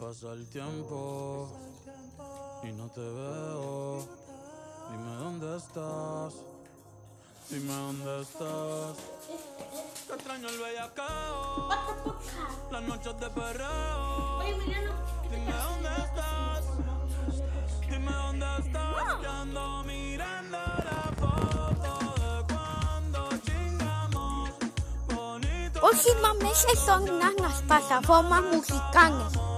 Pasa el tiempo y no te veo. Dime dónde estás. Dime dónde estás. Te extraño el bellacao. Las noches de perreo. Dime dónde estás. Dime dónde estás. Que ando mirando la foto de cuando chingamos. Bonito. Próximamente son las plataformas musicales.